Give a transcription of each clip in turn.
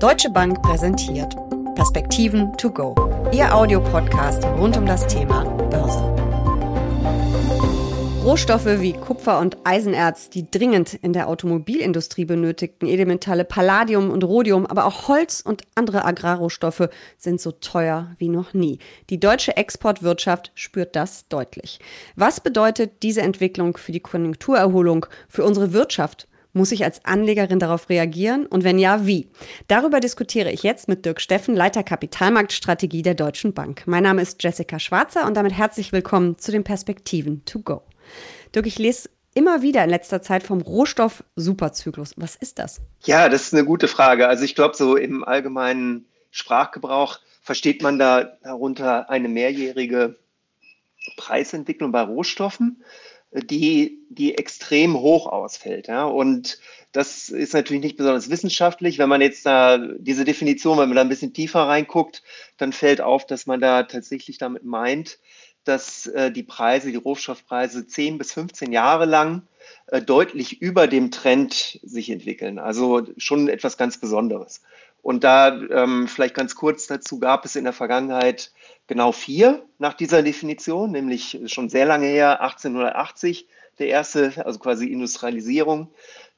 Deutsche Bank präsentiert Perspektiven to go. Ihr Audiopodcast rund um das Thema Börse. Rohstoffe wie Kupfer und Eisenerz, die dringend in der Automobilindustrie benötigten Elementale Palladium und Rhodium, aber auch Holz und andere Agrarrohstoffe sind so teuer wie noch nie. Die deutsche Exportwirtschaft spürt das deutlich. Was bedeutet diese Entwicklung für die Konjunkturerholung, für unsere Wirtschaft muss ich als Anlegerin darauf reagieren und wenn ja, wie? Darüber diskutiere ich jetzt mit Dirk Steffen, Leiter Kapitalmarktstrategie der Deutschen Bank. Mein Name ist Jessica Schwarzer und damit herzlich willkommen zu den Perspektiven to go. Dirk, ich lese immer wieder in letzter Zeit vom Rohstoff-Superzyklus. Was ist das? Ja, das ist eine gute Frage. Also ich glaube, so im allgemeinen Sprachgebrauch versteht man da darunter eine mehrjährige Preisentwicklung bei Rohstoffen die, die extrem hoch ausfällt. Ja? Und das ist natürlich nicht besonders wissenschaftlich. Wenn man jetzt da diese Definition, wenn man da ein bisschen tiefer reinguckt, dann fällt auf, dass man da tatsächlich damit meint, dass äh, die Preise, die Rohstoffpreise 10 bis 15 Jahre lang äh, deutlich über dem Trend sich entwickeln. Also schon etwas ganz Besonderes. Und da ähm, vielleicht ganz kurz dazu gab es in der Vergangenheit genau vier nach dieser Definition, nämlich schon sehr lange her, 1880 der erste, also quasi Industrialisierung.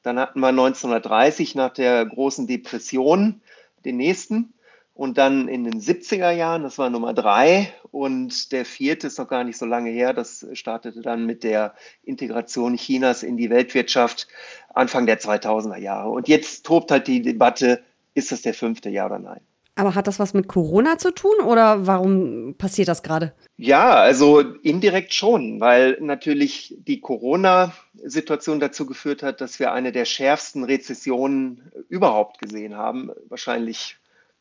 Dann hatten wir 1930 nach der großen Depression den nächsten. Und dann in den 70er Jahren, das war Nummer drei. Und der vierte ist noch gar nicht so lange her. Das startete dann mit der Integration Chinas in die Weltwirtschaft Anfang der 2000er Jahre. Und jetzt tobt halt die Debatte, ist das der fünfte, ja oder nein? Aber hat das was mit Corona zu tun oder warum passiert das gerade? Ja, also indirekt schon, weil natürlich die Corona-Situation dazu geführt hat, dass wir eine der schärfsten Rezessionen überhaupt gesehen haben. Wahrscheinlich,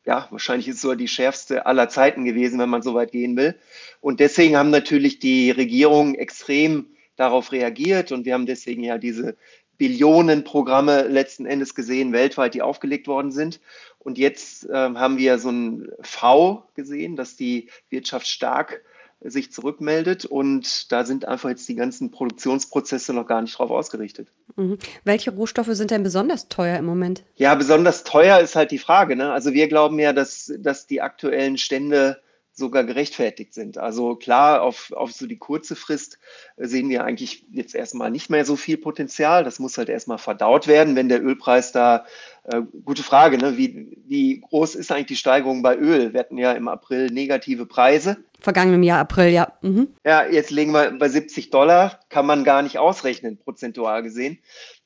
ja, wahrscheinlich ist es sogar die schärfste aller Zeiten gewesen, wenn man so weit gehen will. Und deswegen haben natürlich die Regierungen extrem darauf reagiert und wir haben deswegen ja diese Billionenprogramme letzten Endes gesehen, weltweit, die aufgelegt worden sind. Und jetzt äh, haben wir so ein V gesehen, dass die Wirtschaft stark sich zurückmeldet und da sind einfach jetzt die ganzen Produktionsprozesse noch gar nicht drauf ausgerichtet. Mhm. Welche Rohstoffe sind denn besonders teuer im Moment? Ja, besonders teuer ist halt die Frage. Ne? Also wir glauben ja, dass, dass die aktuellen Stände sogar gerechtfertigt sind. Also klar, auf, auf so die kurze Frist sehen wir eigentlich jetzt erstmal nicht mehr so viel Potenzial. Das muss halt erstmal verdaut werden, wenn der Ölpreis da, äh, gute Frage, ne? wie, wie groß ist eigentlich die Steigerung bei Öl? Wir hatten ja im April negative Preise. Vergangenem Jahr April, ja. Mhm. Ja, jetzt legen wir bei 70 Dollar, kann man gar nicht ausrechnen, prozentual gesehen.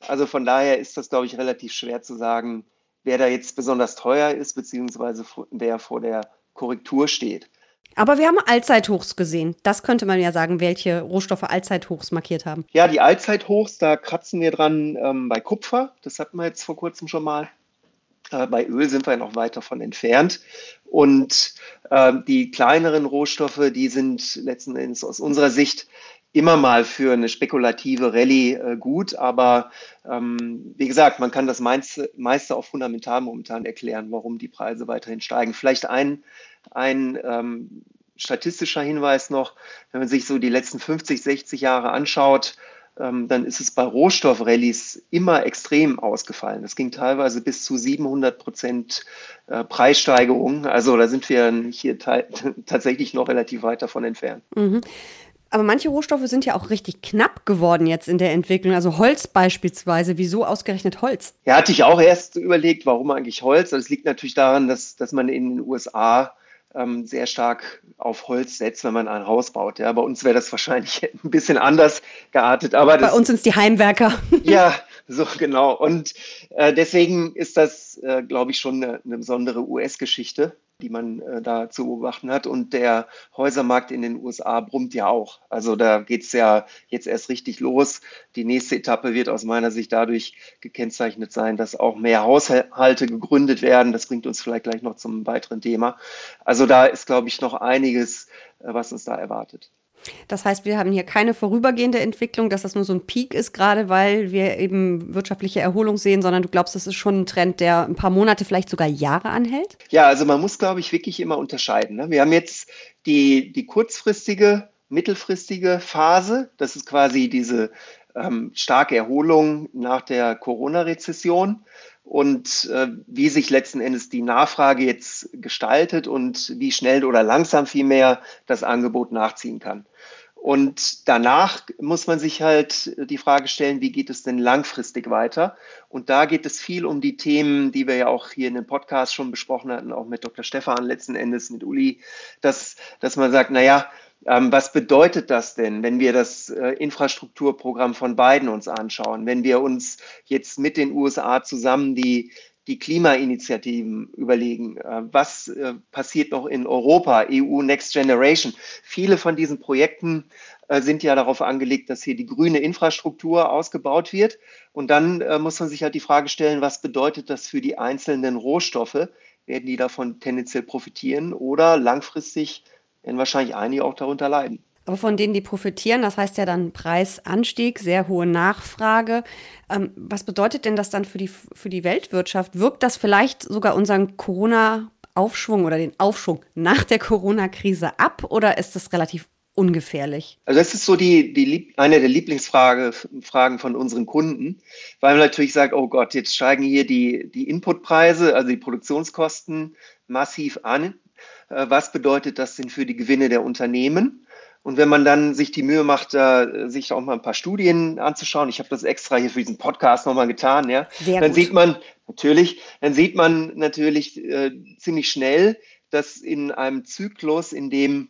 Also von daher ist das, glaube ich, relativ schwer zu sagen, wer da jetzt besonders teuer ist, beziehungsweise wer vor der Korrektur steht. Aber wir haben Allzeithochs gesehen. Das könnte man ja sagen, welche Rohstoffe Allzeithochs markiert haben. Ja, die Allzeithochs, da kratzen wir dran ähm, bei Kupfer. Das hatten wir jetzt vor kurzem schon mal. Äh, bei Öl sind wir noch weit davon entfernt. Und äh, die kleineren Rohstoffe, die sind letzten Endes aus unserer Sicht immer mal für eine spekulative Rallye äh, gut, aber ähm, wie gesagt, man kann das meiste, meiste auch fundamental momentan erklären, warum die Preise weiterhin steigen. Vielleicht ein, ein ähm, statistischer Hinweis noch, wenn man sich so die letzten 50, 60 Jahre anschaut, ähm, dann ist es bei Rohstoffrallies immer extrem ausgefallen. Das ging teilweise bis zu 700 Prozent äh, Preissteigerung. Also da sind wir hier tatsächlich noch relativ weit davon entfernt. Mhm. Aber manche Rohstoffe sind ja auch richtig knapp geworden jetzt in der Entwicklung. Also Holz beispielsweise. Wieso ausgerechnet Holz? Ja, hatte ich auch erst überlegt, warum eigentlich Holz. Das liegt natürlich daran, dass, dass man in den USA ähm, sehr stark auf Holz setzt, wenn man ein Haus baut. Ja, bei uns wäre das wahrscheinlich ein bisschen anders geartet. Aber bei uns sind es die Heimwerker. ja, so genau. Und äh, deswegen ist das, äh, glaube ich, schon eine, eine besondere US-Geschichte die man äh, da zu beobachten hat. Und der Häusermarkt in den USA brummt ja auch. Also da geht es ja jetzt erst richtig los. Die nächste Etappe wird aus meiner Sicht dadurch gekennzeichnet sein, dass auch mehr Haushalte gegründet werden. Das bringt uns vielleicht gleich noch zum weiteren Thema. Also da ist, glaube ich, noch einiges, äh, was uns da erwartet. Das heißt, wir haben hier keine vorübergehende Entwicklung, dass das nur so ein Peak ist, gerade weil wir eben wirtschaftliche Erholung sehen, sondern du glaubst, das ist schon ein Trend, der ein paar Monate, vielleicht sogar Jahre anhält? Ja, also man muss, glaube ich, wirklich immer unterscheiden. Ne? Wir haben jetzt die, die kurzfristige, mittelfristige Phase. Das ist quasi diese ähm, starke Erholung nach der Corona-Rezession. Und äh, wie sich letzten Endes die Nachfrage jetzt gestaltet und wie schnell oder langsam vielmehr das Angebot nachziehen kann. Und danach muss man sich halt die Frage stellen, wie geht es denn langfristig weiter? Und da geht es viel um die Themen, die wir ja auch hier in dem Podcast schon besprochen hatten, auch mit Dr. Stefan letzten Endes, mit Uli, dass, dass man sagt, naja, was bedeutet das denn, wenn wir das äh, Infrastrukturprogramm von Biden uns anschauen, wenn wir uns jetzt mit den USA zusammen die die Klimainitiativen überlegen. Äh, was äh, passiert noch in Europa, EU Next Generation? Viele von diesen Projekten sind ja darauf angelegt, dass hier die grüne Infrastruktur ausgebaut wird. Und dann muss man sich halt die Frage stellen, was bedeutet das für die einzelnen Rohstoffe? Werden die davon tendenziell profitieren oder langfristig werden wahrscheinlich einige auch darunter leiden? Aber von denen, die profitieren, das heißt ja dann Preisanstieg, sehr hohe Nachfrage. Ähm, was bedeutet denn das dann für die, für die Weltwirtschaft? Wirkt das vielleicht sogar unseren Corona-Aufschwung oder den Aufschwung nach der Corona-Krise ab oder ist das relativ ungefährlich? Also das ist so die, die eine der Lieblingsfragen von unseren Kunden, weil man natürlich sagt, oh Gott, jetzt steigen hier die, die Inputpreise, also die Produktionskosten massiv an. Äh, was bedeutet das denn für die Gewinne der Unternehmen? Und wenn man dann sich die Mühe macht, äh, sich auch mal ein paar Studien anzuschauen, ich habe das extra hier für diesen Podcast nochmal getan, ja, Sehr dann gut. sieht man natürlich, dann sieht man natürlich äh, ziemlich schnell, dass in einem Zyklus, in dem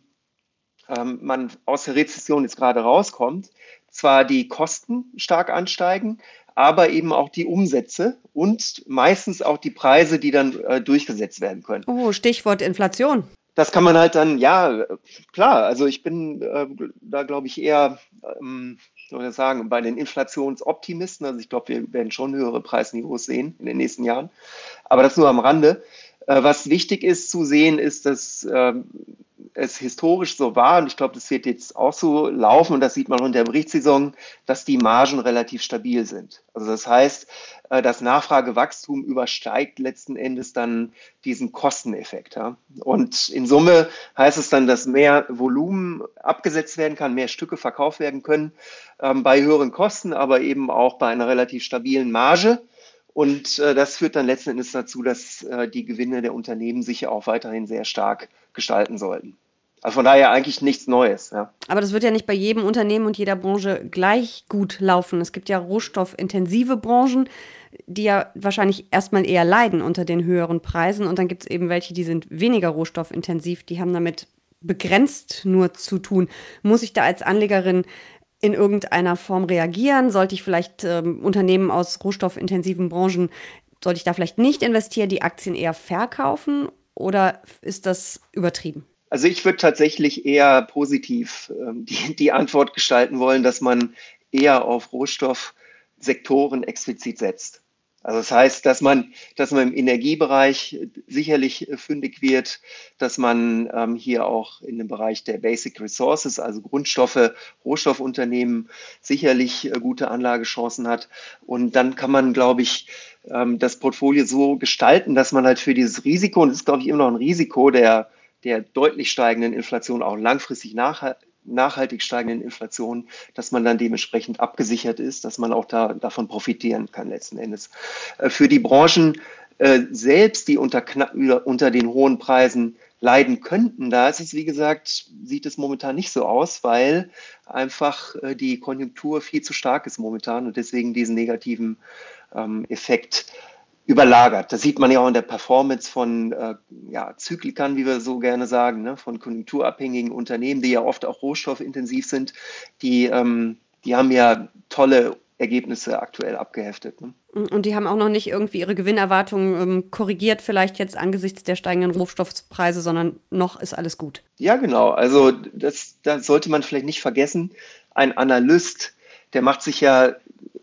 ähm, man aus der Rezession jetzt gerade rauskommt, zwar die Kosten stark ansteigen, aber eben auch die Umsätze und meistens auch die Preise, die dann äh, durchgesetzt werden können. Oh, Stichwort Inflation das kann man halt dann, ja, klar, also ich bin äh, da, glaube ich, eher, ähm, soll ich sagen, bei den Inflationsoptimisten. Also ich glaube, wir werden schon höhere Preisniveaus sehen in den nächsten Jahren. Aber das nur am Rande. Äh, was wichtig ist zu sehen, ist, dass äh, es historisch so war, und ich glaube, das wird jetzt auch so laufen, und das sieht man in der Berichtssaison, dass die Margen relativ stabil sind. Also das heißt, äh, das Nachfragewachstum übersteigt letzten Endes dann diesen Kosteneffekt. Und in Summe heißt es dann, dass mehr Volumen abgesetzt werden kann, mehr Stücke verkauft werden können ähm, bei höheren Kosten, aber eben auch bei einer relativ stabilen Marge. Und äh, das führt dann letzten Endes dazu, dass äh, die Gewinne der Unternehmen sich auch weiterhin sehr stark gestalten sollten. Also von daher eigentlich nichts Neues. Ja. Aber das wird ja nicht bei jedem Unternehmen und jeder Branche gleich gut laufen. Es gibt ja rohstoffintensive Branchen, die ja wahrscheinlich erstmal eher leiden unter den höheren Preisen. Und dann gibt es eben welche, die sind weniger rohstoffintensiv, die haben damit begrenzt nur zu tun. Muss ich da als Anlegerin in irgendeiner Form reagieren? Sollte ich vielleicht ähm, Unternehmen aus rohstoffintensiven Branchen, sollte ich da vielleicht nicht investieren, die Aktien eher verkaufen oder ist das übertrieben? Also ich würde tatsächlich eher positiv ähm, die, die Antwort gestalten wollen, dass man eher auf Rohstoffsektoren explizit setzt. Also das heißt, dass man, dass man im Energiebereich sicherlich fündig wird, dass man ähm, hier auch in dem Bereich der Basic Resources, also Grundstoffe, Rohstoffunternehmen sicherlich äh, gute Anlagechancen hat. Und dann kann man, glaube ich, ähm, das Portfolio so gestalten, dass man halt für dieses Risiko, und das ist, glaube ich, immer noch ein Risiko der, der deutlich steigenden Inflation auch langfristig nach, nachhaltig steigenden Inflation, dass man dann dementsprechend abgesichert ist, dass man auch da, davon profitieren kann letzten Endes. Äh, für die Branchen äh, selbst, die unter, unter den hohen Preisen leiden könnten, da ist es, wie gesagt, sieht es momentan nicht so aus, weil einfach äh, die Konjunktur viel zu stark ist momentan und deswegen diesen negativen ähm, Effekt überlagert. Das sieht man ja auch in der Performance von äh, ja, Zyklikern, wie wir so gerne sagen, ne? von konjunkturabhängigen Unternehmen, die ja oft auch rohstoffintensiv sind. Die, ähm, die haben ja tolle Ergebnisse aktuell abgeheftet. Ne? Und die haben auch noch nicht irgendwie ihre Gewinnerwartungen ähm, korrigiert, vielleicht jetzt angesichts der steigenden Rohstoffpreise, sondern noch ist alles gut. Ja, genau. Also das, das sollte man vielleicht nicht vergessen. Ein Analyst, der macht sich ja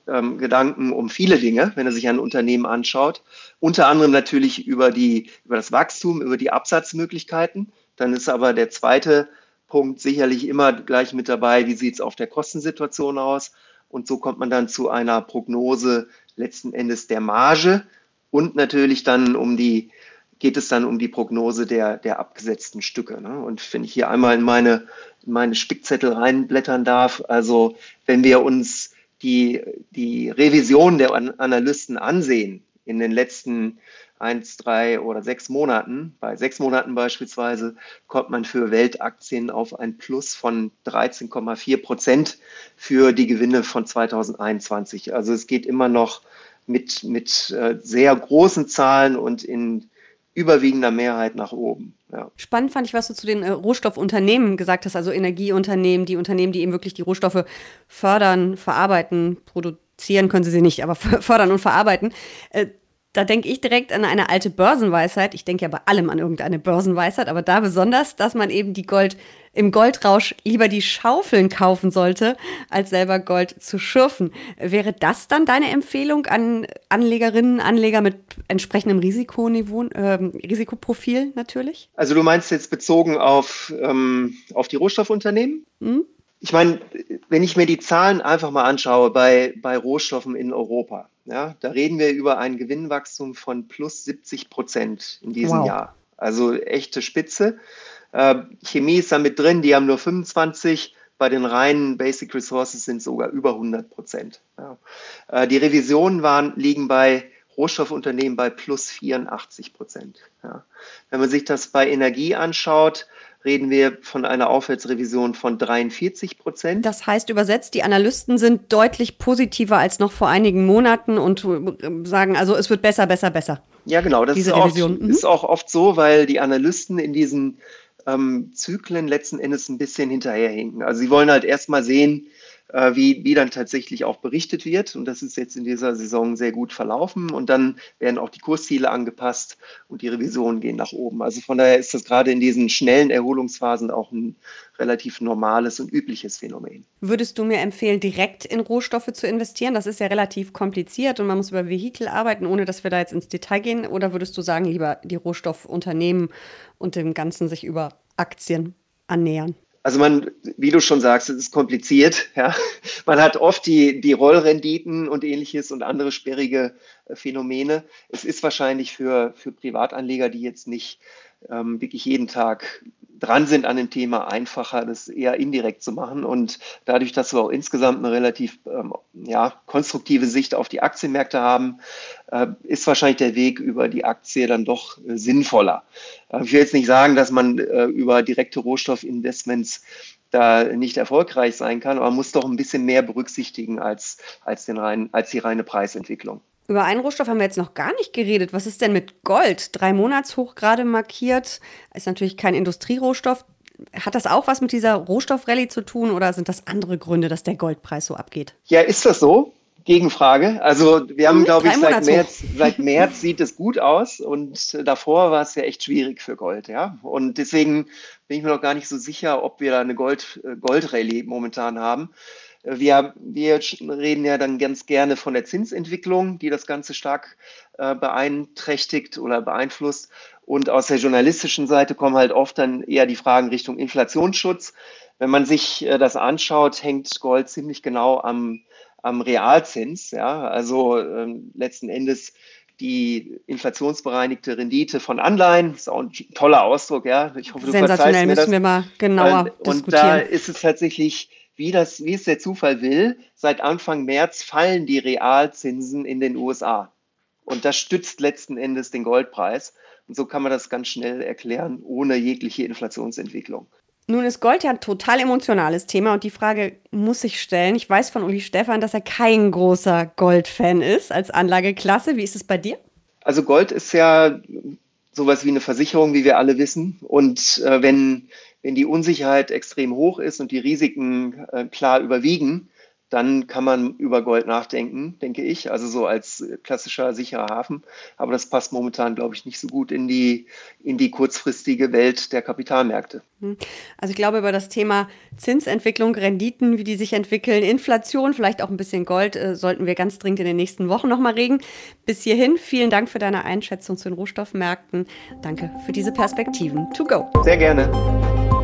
ähm, Gedanken um viele Dinge, wenn er sich ein Unternehmen anschaut. Unter anderem natürlich über, die, über das Wachstum, über die Absatzmöglichkeiten. Dann ist aber der zweite Punkt sicherlich immer gleich mit dabei, wie sieht es auf der Kostensituation aus. Und so kommt man dann zu einer Prognose letzten Endes der Marge und natürlich dann um die, geht es dann um die Prognose der, der abgesetzten Stücke. Ne? Und wenn ich hier einmal in meine, in meine Spickzettel reinblättern darf, also wenn wir uns die, die Revision der Analysten ansehen, in den letzten eins, drei oder sechs Monaten, bei sechs Monaten beispielsweise, kommt man für Weltaktien auf ein Plus von 13,4 Prozent für die Gewinne von 2021. Also es geht immer noch mit, mit äh, sehr großen Zahlen und in überwiegender Mehrheit nach oben. Ja. Spannend fand ich, was du zu den äh, Rohstoffunternehmen gesagt hast, also Energieunternehmen, die Unternehmen, die eben wirklich die Rohstoffe fördern, verarbeiten, produzieren können sie sie nicht, aber fördern und verarbeiten. Äh, da denke ich direkt an eine alte Börsenweisheit. Ich denke ja bei allem an irgendeine Börsenweisheit, aber da besonders, dass man eben die Gold im Goldrausch lieber die Schaufeln kaufen sollte, als selber Gold zu schürfen. Wäre das dann deine Empfehlung an Anlegerinnen, Anleger mit entsprechendem Risikoniveau, äh, Risikoprofil natürlich? Also du meinst jetzt bezogen auf, ähm, auf die Rohstoffunternehmen? Mhm. Ich meine, wenn ich mir die Zahlen einfach mal anschaue bei, bei Rohstoffen in Europa, ja, da reden wir über ein Gewinnwachstum von plus 70 Prozent in diesem wow. Jahr. Also echte Spitze. Äh, Chemie ist da mit drin, die haben nur 25. Bei den reinen Basic Resources sind sogar über 100 Prozent. Ja. Äh, die Revisionen waren, liegen bei Rohstoffunternehmen bei plus 84 Prozent. Ja. Wenn man sich das bei Energie anschaut, reden wir von einer Aufwärtsrevision von 43 Prozent. Das heißt übersetzt, die Analysten sind deutlich positiver als noch vor einigen Monaten und äh, sagen, also es wird besser, besser, besser. Ja, genau. Das ist, oft, mhm. ist auch oft so, weil die Analysten in diesen ähm, Zyklen letzten Endes ein bisschen hinterherhinken. Also sie wollen halt erstmal sehen, wie, wie dann tatsächlich auch berichtet wird. Und das ist jetzt in dieser Saison sehr gut verlaufen. Und dann werden auch die Kursziele angepasst und die Revisionen gehen nach oben. Also von daher ist das gerade in diesen schnellen Erholungsphasen auch ein relativ normales und übliches Phänomen. Würdest du mir empfehlen, direkt in Rohstoffe zu investieren? Das ist ja relativ kompliziert und man muss über Vehikel arbeiten, ohne dass wir da jetzt ins Detail gehen. Oder würdest du sagen, lieber die Rohstoffunternehmen und dem Ganzen sich über Aktien annähern? Also man, wie du schon sagst, es ist kompliziert. Ja. Man hat oft die, die Rollrenditen und ähnliches und andere sperrige äh, Phänomene. Es ist wahrscheinlich für, für Privatanleger, die jetzt nicht ähm, wirklich jeden Tag dran sind an dem Thema, einfacher, das eher indirekt zu machen. Und dadurch, dass wir auch insgesamt eine relativ ähm, ja, konstruktive Sicht auf die Aktienmärkte haben, äh, ist wahrscheinlich der Weg über die Aktie dann doch äh, sinnvoller. Äh, ich will jetzt nicht sagen, dass man äh, über direkte Rohstoffinvestments da nicht erfolgreich sein kann, aber man muss doch ein bisschen mehr berücksichtigen als, als, den rein, als die reine Preisentwicklung. Über einen Rohstoff haben wir jetzt noch gar nicht geredet. Was ist denn mit Gold? Drei Monatshoch gerade markiert. Ist natürlich kein Industrierohstoff. Hat das auch was mit dieser Rohstoffrallye zu tun oder sind das andere Gründe, dass der Goldpreis so abgeht? Ja, ist das so? Gegenfrage. Also wir haben, hm, glaube ich, seit März, seit März sieht es gut aus und davor war es ja echt schwierig für Gold, ja. Und deswegen bin ich mir noch gar nicht so sicher, ob wir da eine Gold, äh, Goldrallye momentan haben. Wir, wir reden ja dann ganz gerne von der Zinsentwicklung, die das Ganze stark äh, beeinträchtigt oder beeinflusst. Und aus der journalistischen Seite kommen halt oft dann eher die Fragen Richtung Inflationsschutz. Wenn man sich äh, das anschaut, hängt Gold ziemlich genau am, am Realzins. Ja? Also ähm, letzten Endes die inflationsbereinigte Rendite von Anleihen. Das ist auch ein toller Ausdruck, ja. Ich hoffe, du Sensationell, müssen das. wir mal genauer und, diskutieren. Und da ist es tatsächlich wie, das, wie es der Zufall will, seit Anfang März fallen die Realzinsen in den USA. Und das stützt letzten Endes den Goldpreis. Und so kann man das ganz schnell erklären, ohne jegliche Inflationsentwicklung. Nun ist Gold ja ein total emotionales Thema und die Frage muss ich stellen. Ich weiß von Uli Stefan, dass er kein großer Gold-Fan ist als Anlageklasse. Wie ist es bei dir? Also Gold ist ja sowas wie eine Versicherung, wie wir alle wissen. Und äh, wenn wenn die Unsicherheit extrem hoch ist und die Risiken äh, klar überwiegen, dann kann man über Gold nachdenken, denke ich. Also so als klassischer sicherer Hafen. Aber das passt momentan, glaube ich, nicht so gut in die, in die kurzfristige Welt der Kapitalmärkte. Hm. Also ich glaube, über das Thema Zinsentwicklung, Renditen, wie die sich entwickeln, Inflation, vielleicht auch ein bisschen Gold, äh, sollten wir ganz dringend in den nächsten Wochen nochmal reden. Bis hierhin, vielen Dank für deine Einschätzung zu den Rohstoffmärkten. Danke für diese Perspektiven. To go. Sehr gerne.